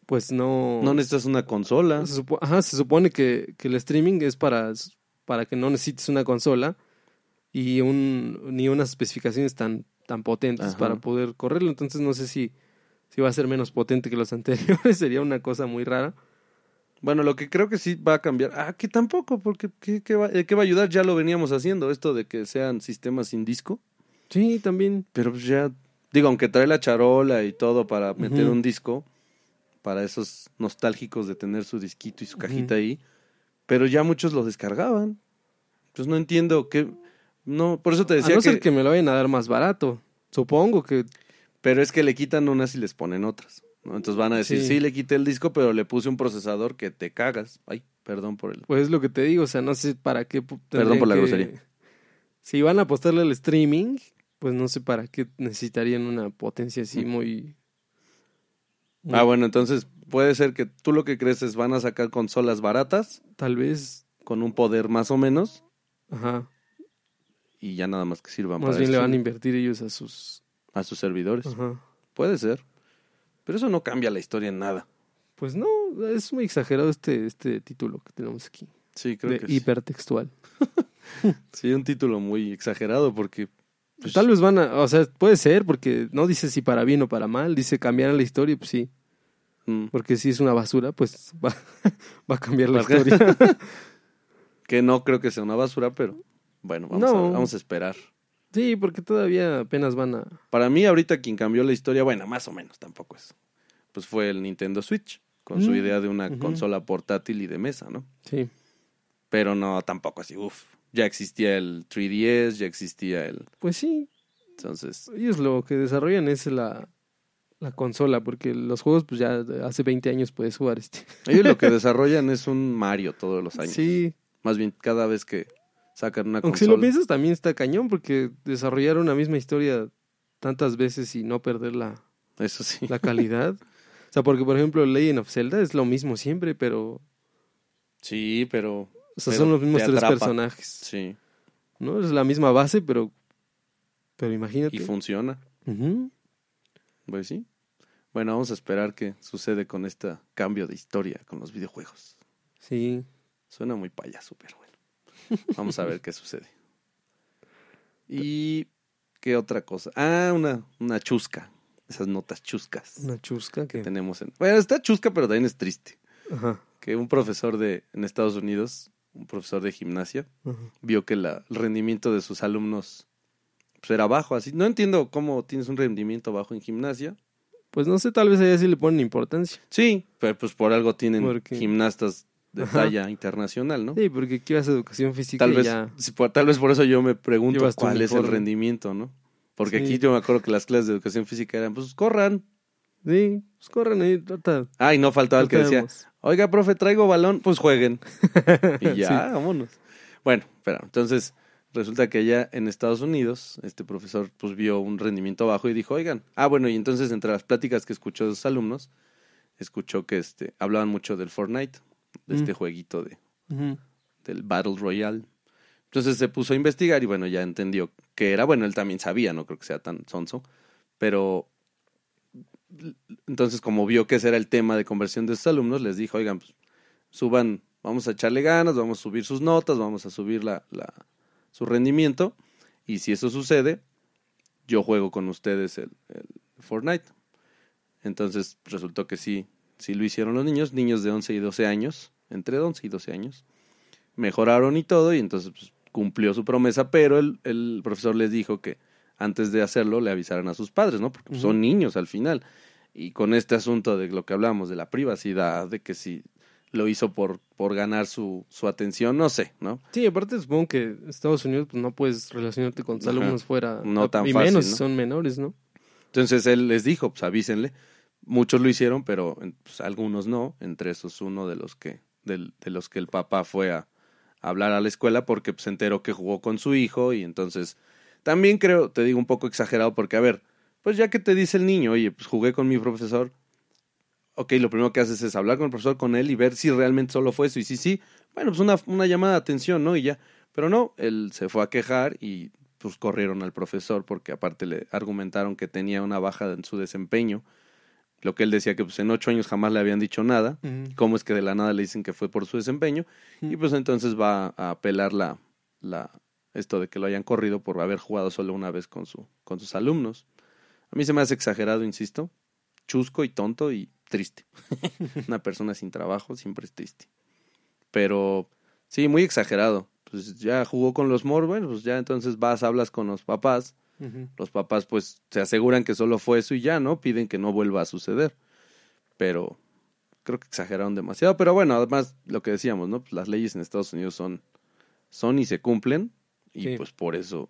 Pues no.
No necesitas una consola.
se, supo- ajá, se supone que, que el streaming es para, para que no necesites una consola y un, ni unas especificaciones tan, tan potentes
Ajá.
para poder correrlo. Entonces no sé si, si va a ser menos potente que los anteriores. Sería una cosa muy rara.
Bueno, lo que creo que sí va a cambiar. Ah, que tampoco, porque ¿qué, qué va, eh, qué va a ayudar? Ya lo veníamos haciendo, esto de que sean sistemas sin disco.
Sí, también.
Pero pues ya, digo, aunque trae la charola y todo para meter un disco, para esos nostálgicos de tener su disquito y su cajita ahí, pero ya muchos lo descargaban. Pues no entiendo qué. No, por eso te
A
decía
no
que,
ser que me lo vayan a dar más barato. Supongo que
Pero es que le quitan unas y les ponen otras. ¿no? Entonces van a decir, sí.
Sí.
le quité el disco, pero le puse un procesador que te cagas. Ay, perdón por el.
Pues es lo que te digo, o sea, no sé para qué.
Perdón por la
que-
grosería.
Si van a apostarle al streaming, pues no sé para qué necesitarían una potencia
Mm.
así muy. muy-
Ah, bueno, entonces puede ser que tú lo que crees es van a sacar consolas baratas
Tal vez.
con un poder más o menos
Ajá.
y ya nada más que sirvan
Más
para
bien le van a invertir ellos a sus.
A sus servidores.
Ajá.
Puede ser. Pero eso no cambia la historia en nada.
Pues no, es muy exagerado este, este título que tenemos aquí.
Sí, creo
de
que sí.
hipertextual.
Sí, un título muy exagerado porque pues,
Tal vez van a. O sea, puede ser, porque no dice si para bien o para mal. Dice cambiar la historia, pues sí.
mm,
Porque si es una basura, pues va, va a cambiar la historia.
que no creo que sea una basura, pero bueno, vamos,
No.
a, vamos a esperar.
Sí, porque todavía apenas van a.
Para mí ahorita quien cambió la historia, bueno, más o menos tampoco es. Pues fue el Nintendo Switch con su
Mm,
idea de una consola portátil y de mesa, ¿no?
Sí.
Pero no tampoco así, uff. Ya existía el 3DS, ya existía el
Pues sí,
entonces,
ellos lo que desarrollan es la, la consola, porque los juegos, pues ya hace 20 años puedes jugar este.
ellos lo que desarrollan es un Mario todos los años.
Sí,
Más bien cada vez que sacan una
aunque si lo piensas también está cañón, porque desarrollaron una misma historia tantas veces y no perder la,
Eso sí.
la calidad. o sea, porque por ejemplo Legend of Zelda es lo mismo siempre, pero
Sí, pero
o sea,
Pero
son los mismos tres
atrapa.
personajes.
sí.
¿No? Es la misma base, pero pero imagínate.
Y funciona. Pues sí. Bueno, vamos a esperar qué sucede con este cambio de historia con los videojuegos.
Sí.
Suena muy payaso, pero. Vamos a ver qué sucede. ¿Y qué otra cosa? Ah, una, una chusca. Esas notas chuscas
Una chusca
que
que
tenemos en... Bueno, está chusca, pero también es triste.
Ajá.
Que un profesor de en Estados Unidos, un profesor de gimnasia,
ajá.
vio que la, el rendimiento de sus alumnos pues, era bajo. Así, no entiendo cómo tienes un rendimiento bajo en gimnasia.
Pues no sé, tal vez a ella sí le ponen importancia.
Sí, pero pues por algo tienen
Porque-
gimnastas de talla internacional, ¿no?
Sí, porque aquí vas a educación física
tal
y
vez,
ya.
tal vez por eso yo me pregunto cuál es el rendimiento, ¿no? Porque
Sí.
aquí yo me acuerdo que las clases de educación física eran, pues corran.
Sí, pues corren ahí, trata.
Ah, y no faltaba el que decía, oiga, profe, traigo balón, pues jueguen. Y ya,
Sí.
vámonos. Bueno, espera, entonces resulta que allá en Estados Unidos, este profesor pues vio un rendimiento bajo y dijo, oigan, ah, bueno, y entonces entre las pláticas que escuchó de sus alumnos, escuchó que este, hablaban mucho del Fortnite, de este
Mm.
jueguito de, del Battle Royale. Entonces se puso a investigar y bueno, ya entendió que era, bueno, él también sabía, no creo que sea tan sonso, pero entonces como vio que ese era el tema de conversión de sus alumnos, les dijo, oigan, pues, suban, vamos a echarle ganas, vamos a subir sus notas, vamos a subir la, la, su rendimiento y si eso sucede, yo juego con ustedes el, el Fortnite. Entonces resultó que sí, sí lo hicieron los niños, niños de 11 y 12 años, entre 11 y 12 años mejoraron y todo, y entonces pues, cumplió su promesa, pero el, el profesor les dijo que antes de hacerlo le avisaran a sus padres, ¿no? Porque pues, son niños al final. Y con este asunto de lo que hablamos, de la privacidad, de que si lo hizo por, por ganar su, su atención, no sé, ¿no?
Sí, aparte supongo que en Estados Unidos pues, no puedes relacionarte con tus alumnos fuera.
No tan
y
fácil,
menos
¿no?
si son menores, ¿no?
Entonces él les dijo, pues avísenle. Muchos lo hicieron, pero pues, algunos no. Entre esos uno de los que, del- de los que el papá fue a, hablar a la escuela porque pues, se enteró que jugó con su hijo y entonces también creo, te digo un poco exagerado porque a ver, pues ya que te dice el niño, oye, pues jugué con mi profesor, ok, lo primero que haces es hablar con el profesor, con él y ver si realmente solo fue eso. Y sí, sí, bueno, pues una, una llamada de atención, ¿no? Y ya. Pero no, él se fue a quejar y pues corrieron al profesor porque aparte le argumentaron que tenía una baja en su desempeño. Lo que él decía que pues en ocho años jamás le habían dicho nada. ¿Cómo es que de la nada le dicen que fue por su desempeño? Y pues entonces va a apelar la, la, esto de que lo hayan corrido por haber jugado solo una vez con, su, con sus alumnos. A mí se me hace exagerado, insisto, chusco y tonto y triste. Una persona sin trabajo siempre es triste. Pero sí, muy exagerado. Pues ya jugó con los Mor, bueno, pues ya entonces vas, hablas con los papás. Los papás pues se aseguran que solo fue eso y ya, ¿no? Piden que no vuelva a suceder. Pero creo que exageraron demasiado. Pero bueno, además lo que decíamos, ¿no? Pues las leyes en Estados Unidos son, son y se cumplen. Y
Sí.
pues por eso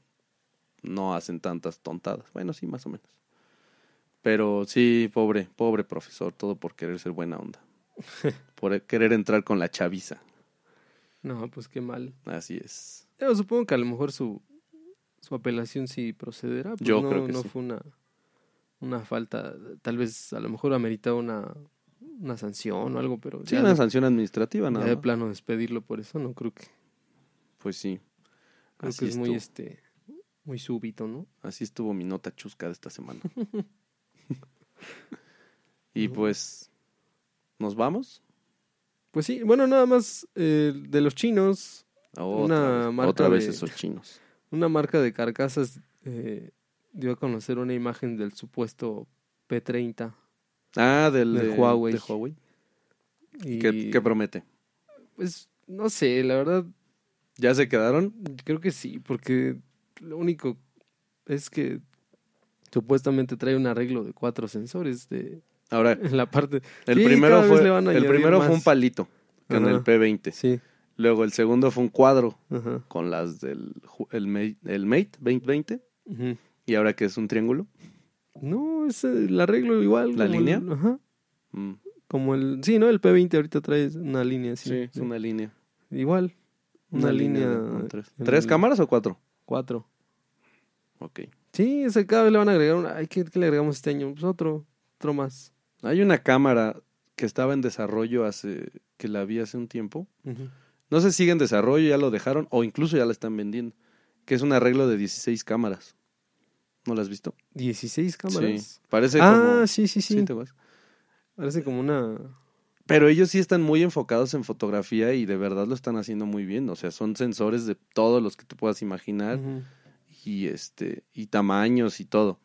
no hacen tantas tontadas. Bueno, sí, más o menos. Pero sí, pobre, pobre profesor, todo por querer ser buena onda. por querer entrar con la chaviza.
No, pues qué mal.
Así es.
Yo supongo que a lo mejor su, su apelación sí procederá. pues
Yo
no,
creo que
no
sí.
fue una, una falta. Tal vez a lo mejor ameritaba una, una sanción o algo, pero
Sí,
ya,
una
de,
sanción administrativa,
ya
nada
de
más.
plano despedirlo por eso, no creo que.
Pues sí.
Creo
Así
que es muy este muy súbito, ¿no?
Así estuvo mi nota chusca de esta semana. y pues, ¿nos vamos?
Pues sí, bueno, nada más eh, de los chinos,
Otra,
Una
vez,
marca
otra vez
de-
esos chinos.
Una marca de carcasas eh, dio a conocer una imagen del supuesto P30.
Ah, del,
Del
de-
Huawei.
de Huawei.
Y
¿Qué, qué promete?
pues no sé, la verdad
¿Ya se quedaron?
creo que sí, porque lo único es que supuestamente trae un arreglo de cuatro sensores de
Ahora,
en la parte.
el
Sí,
primero, fue, el primero fue un palito con
Ajá.
el P20.
Sí,
Luego el segundo fue un cuadro con las del el Mate, el Mate 2020.
ujú.
Y ahora que es un triángulo.
No, es el arreglo igual.
¿La línea?
el- ajá.
Mm,
Como el. Sí, ¿no? El P20 ahorita trae una línea así.
sí, es una línea.
Igual. Una, línea.
tres.
en
¿Tres
el-
cámaras o cuatro?
Cuatro.
Ok.
Sí, ese cada vez le van a agregar una. Ay, ¿qué, qué le agregamos este año? Pues otro. Otro más.
Hay una cámara que estaba en desarrollo hace que la vi hace un tiempo.
Ujú.
No sé si sigue en desarrollo, ya lo dejaron o incluso ya la están vendiendo. Que es un arreglo de 16 cámaras. ¿No la has visto?
16 cámaras.
Sí. Parece
ah,
como...
sí, sí, sí.
¿te acuerdas?
Parece como una.
Pero ellos sí están muy enfocados en fotografía y de verdad lo están haciendo muy bien. O sea, son sensores de todos los que te puedas imaginar y este y tamaños y todo.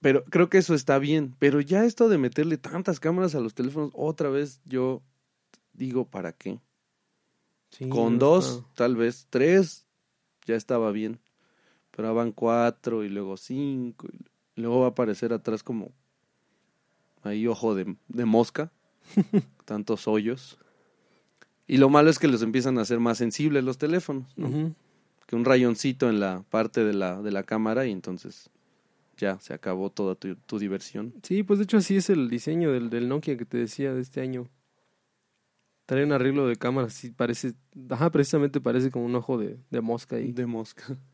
Pero creo que eso está bien. Pero ya esto de meterle tantas cámaras a los teléfonos, otra vez yo digo, ¿para qué?
Sí,
Con dos, tal vez tres, ya estaba bien. Pero van cuatro y luego cinco. Y luego va a aparecer atrás como ahí ojo de, de mosca. tantos hoyos. Y lo malo es que los empiezan a hacer más sensibles los teléfonos. ¿no? Que un rayoncito en la parte de la, de la cámara y entonces ya se acabó toda tu, tu diversión.
Sí, pues de hecho así es el diseño del, del Nokia que te decía de este año. Trae un arreglo de cámara, sí parece, ajá, precisamente parece como un ojo de, de mosca ahí.
De mosca.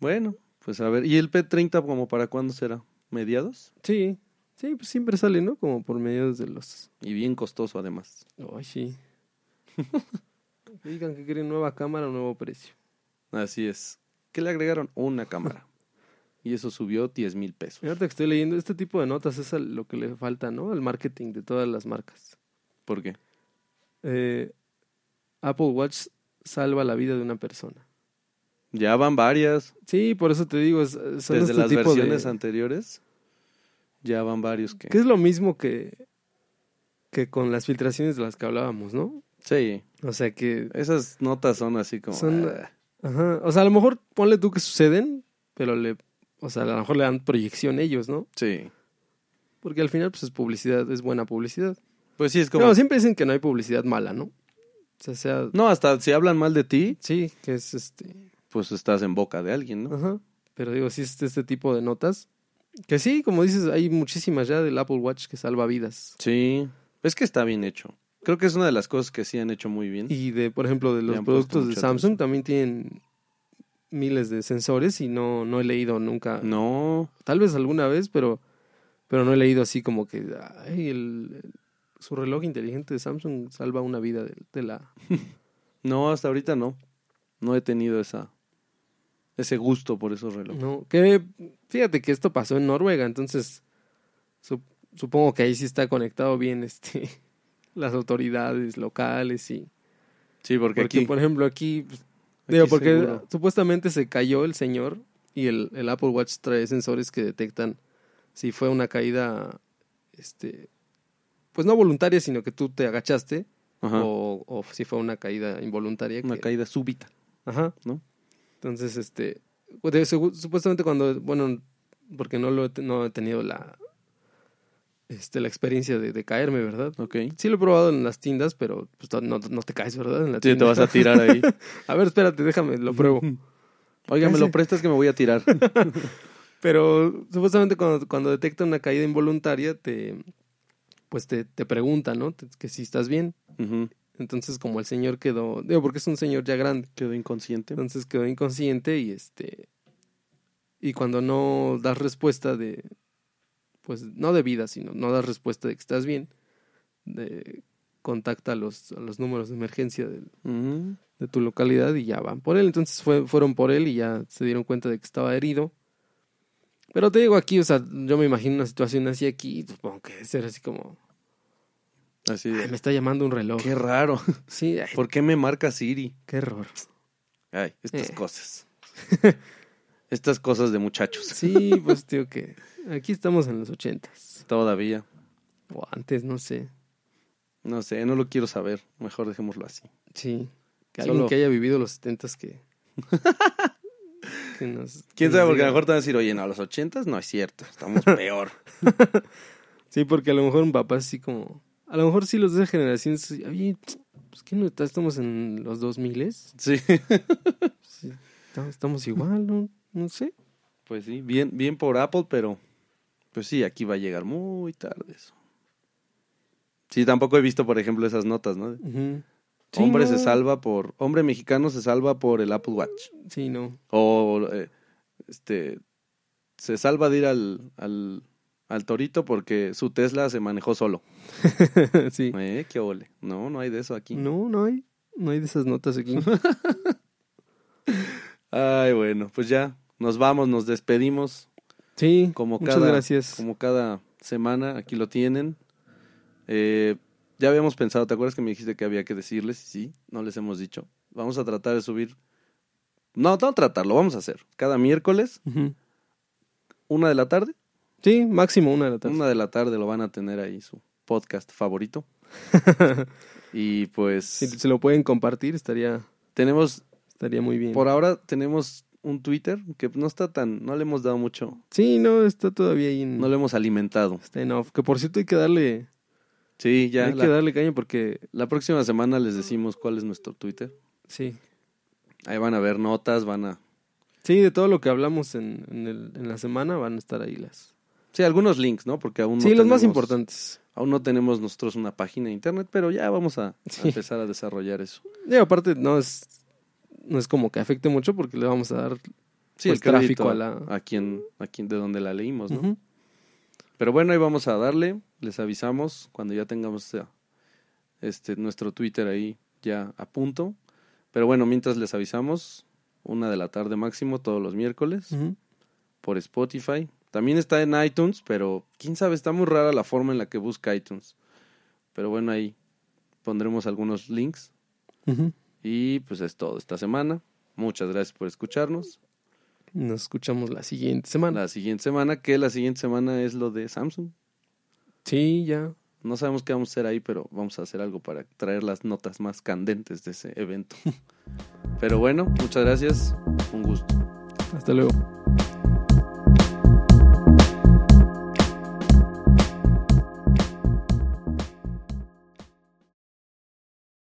Bueno, pues a ver. ¿Y el P30 como para cuándo será? ¿Mediados?
Sí, sí, pues siempre sale, ¿no? Como por medio de los...
Y bien costoso además.
Ay, sí. Digan que quieren nueva cámara o nuevo precio.
Así es. ¿Qué le agregaron? Una cámara. Y eso subió 10 mil pesos.
Ahorita que estoy leyendo, este tipo de notas es lo que le falta, ¿no? Al marketing de todas las marcas.
¿Por qué?
Eh, Apple Watch salva la vida de una persona.
Ya van varias.
Sí, por eso te digo, es- son
Desde
este
las
tipo
versiones
de...
anteriores. Ya van varios que...
Que es lo mismo que, que con las filtraciones de las que hablábamos, ¿no?
Sí.
O sea que...
Esas notas son así como...
Son-
ah,
Ajá. O sea, a lo mejor ponle tú que suceden, pero le... O sea, a lo mejor le dan proyección ellos, ¿no?
sí.
Porque al final, pues es publicidad, es buena publicidad.
Pues sí, es como...
No, siempre dicen que no hay publicidad mala, ¿no? O sea, sea...
No, hasta si hablan mal de ti,
Sí, que es este...
pues estás en boca de alguien, ¿no?
Ajá. Pero digo, sí es este tipo de notas. Que sí, como dices, hay muchísimas ya del Apple Watch que salva vidas.
Sí, es que está bien hecho. Creo que es una de las cosas que sí han hecho muy bien.
Y de, por ejemplo, de los productos de Samsung también tienen miles de sensores y no, no he leído nunca.
No,
Tal vez alguna vez, pero, pero no he leído así como que ay, el- su reloj inteligente de Samsung salva una vida de, de la...
no, hasta ahorita no. No he tenido esa ese gusto por esos relojes.
No, que fíjate que esto pasó en Noruega, entonces sup- supongo que ahí sí está conectado bien este las autoridades locales y
Sí, porque,
porque
aquí,
por ejemplo aquí, pues,
aquí
digo porque
seguro.
supuestamente se cayó el señor y el, el Apple Watch trae sensores que detectan si fue una caída este pues no voluntaria sino que tú te agachaste
Ajá,
o, o si fue una caída involuntaria
una
que-
caída súbita.
Ajá.
¿no?
Entonces, este, pues, supuestamente cuando, bueno, porque no lo he, no he tenido la, este, la experiencia de, de caerme, ¿verdad?
Ok.
Sí lo he probado en las tiendas, pero pues, no, no te caes, ¿verdad? En la
Sí,
tienda.
te vas a tirar ahí.
a ver, espérate, déjame, lo pruebo.
Oiga, me lo prestas que me voy a tirar.
Pero supuestamente cuando, cuando detecta una caída involuntaria, te, pues te, te pregunta, ¿no? Que si estás bien. Entonces, como el señor quedó, digo, porque es un señor ya grande.
Quedó inconsciente.
Entonces quedó inconsciente y este y cuando no das respuesta de pues no de vida, sino no das respuesta de que estás bien, de contacta a los, a los números de emergencia del- de tu localidad y ya van por él. Entonces fue, fueron por él y ya se dieron cuenta de que estaba herido. Pero te digo aquí, o sea, yo me imagino una situación así aquí, supongo que debe ser así como,
Así
"Ay,
de,
me está llamando un reloj.
Qué raro.
Sí, ay,
¿Por qué me marca Siri?
qué error.
Ay, estas
Eh.
cosas. estas cosas de muchachos.
Sí, pues tío que aquí estamos en los ochentas.
Todavía.
O antes, no sé.
No sé, no lo quiero saber. Mejor dejémoslo así.
Sí. Que
Solo-
alguien que haya vivido los setentas que... nos,
¿Quién sabe? Porque a lo mejor te van a decir, oye, no, a los ochentas no es cierto. Estamos peor.
Sí, porque a lo mejor un papá así como... A lo mejor sí los de esa generación... Oye, pues que no estamos en los dos miles.
sí.
Sí, estamos, estamos igual, ¿no? No sé.
Pues sí, bien, bien por Apple, pero pues sí, aquí va a llegar muy tarde eso. Sí, tampoco he visto, por ejemplo, esas notas, ¿no?
Ujú. Sí,
hombre
no.
se salva por, hombre mexicano se salva por el Apple Watch.
Sí, no.
O eh, este se salva de ir al, al, al torito porque su Tesla se manejó solo.
sí.
Eh, qué ole. No, no hay de eso aquí.
No, no hay. No hay de esas notas aquí.
Ay, bueno, pues ya nos vamos, nos despedimos.
Sí,
Como
muchas
cada,
gracias.
como cada semana, aquí lo tienen. Eh, ya habíamos pensado, ¿te acuerdas que me dijiste que había que decirles? Sí, no les hemos dicho. Vamos a tratar de subir. No, no tratarlo, vamos a hacer. Cada miércoles, una de la tarde.
Sí, máximo una de la tarde.
Una de la tarde lo van a tener ahí su podcast favorito. y pues
Si se lo pueden compartir, estaría,
tenemos,
estaría muy bien.
por ahora tenemos un Twitter que no está tan, no le hemos dado mucho,
Sí, no, está todavía ahí en...
no lo hemos alimentado.
Está en off. Que por cierto hay que darle,
Sí, ya
hay
la,
que darle caña porque...
la próxima semana les decimos cuál es nuestro Twitter.
Sí.
Ahí van a ver notas, van a...
Sí, de todo lo que hablamos en, en, el- en la semana van a estar ahí las...
Sí, algunos links, ¿no? Porque aún no
sí, los más
tenemos-
importantes.
Aún no tenemos nosotros una página de internet, pero ya vamos a, empezar a desarrollar eso.
Y aparte no es, no es como que afecte mucho porque le vamos a dar...
Sí,
Pues,
el tráfico a,
la-
a quien, a quien de donde la leímos, ¿no? Pero bueno, ahí vamos a darle, les avisamos cuando ya tengamos eh, este nuestro Twitter ahí ya a punto. Pero bueno, mientras les avisamos, una de la tarde máximo todos los miércoles por Spotify. También está en iTunes, pero quién sabe, está muy rara la forma en la que busca iTunes. Pero bueno, ahí pondremos algunos links. Y pues es todo esta semana. Muchas gracias por escucharnos.
Nos escuchamos la siguiente semana.
La siguiente semana, que la siguiente semana es lo de Samsung.
Sí, ya.
No sabemos qué vamos a hacer ahí, pero vamos a hacer algo para traer las notas más candentes de ese evento. Pero bueno, muchas gracias. Un gusto.
Hasta luego.